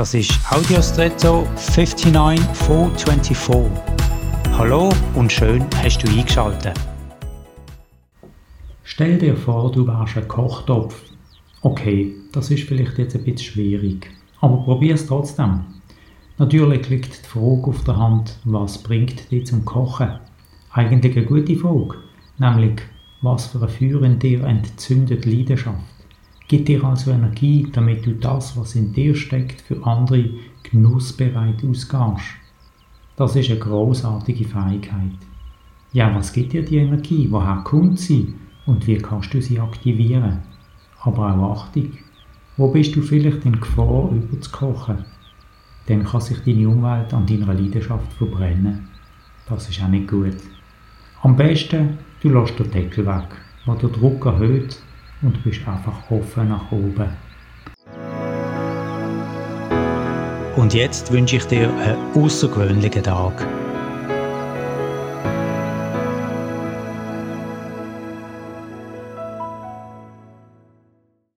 Das ist Audiostretto 59424. Hallo und schön hast du eingeschaltet. Stell dir vor, du wärst ein Kochtopf. Okay, das ist vielleicht jetzt ein bisschen schwierig, aber probier es trotzdem. Natürlich liegt die Frage auf der Hand, was bringt dich zum Kochen? Eigentlich eine gute Frage, nämlich was für ein Feuer in dir entzündet Leidenschaft. Gibt dir also Energie, damit du das, was in dir steckt, für andere genussbereit ausgehst. Das ist eine großartige Fähigkeit. Ja, was gibt dir die Energie? Woher kommt sie? Und wie kannst du sie aktivieren? Aber auch Achtung. Wo bist du vielleicht in Gefahr, überzukochen? Dann kann sich deine Umwelt an deiner Leidenschaft verbrennen. Das ist auch nicht gut. Am besten, du lässt den Deckel weg, der Druck erhöht und bist einfach offen nach oben. Und jetzt wünsche ich dir einen außergewöhnlichen Tag.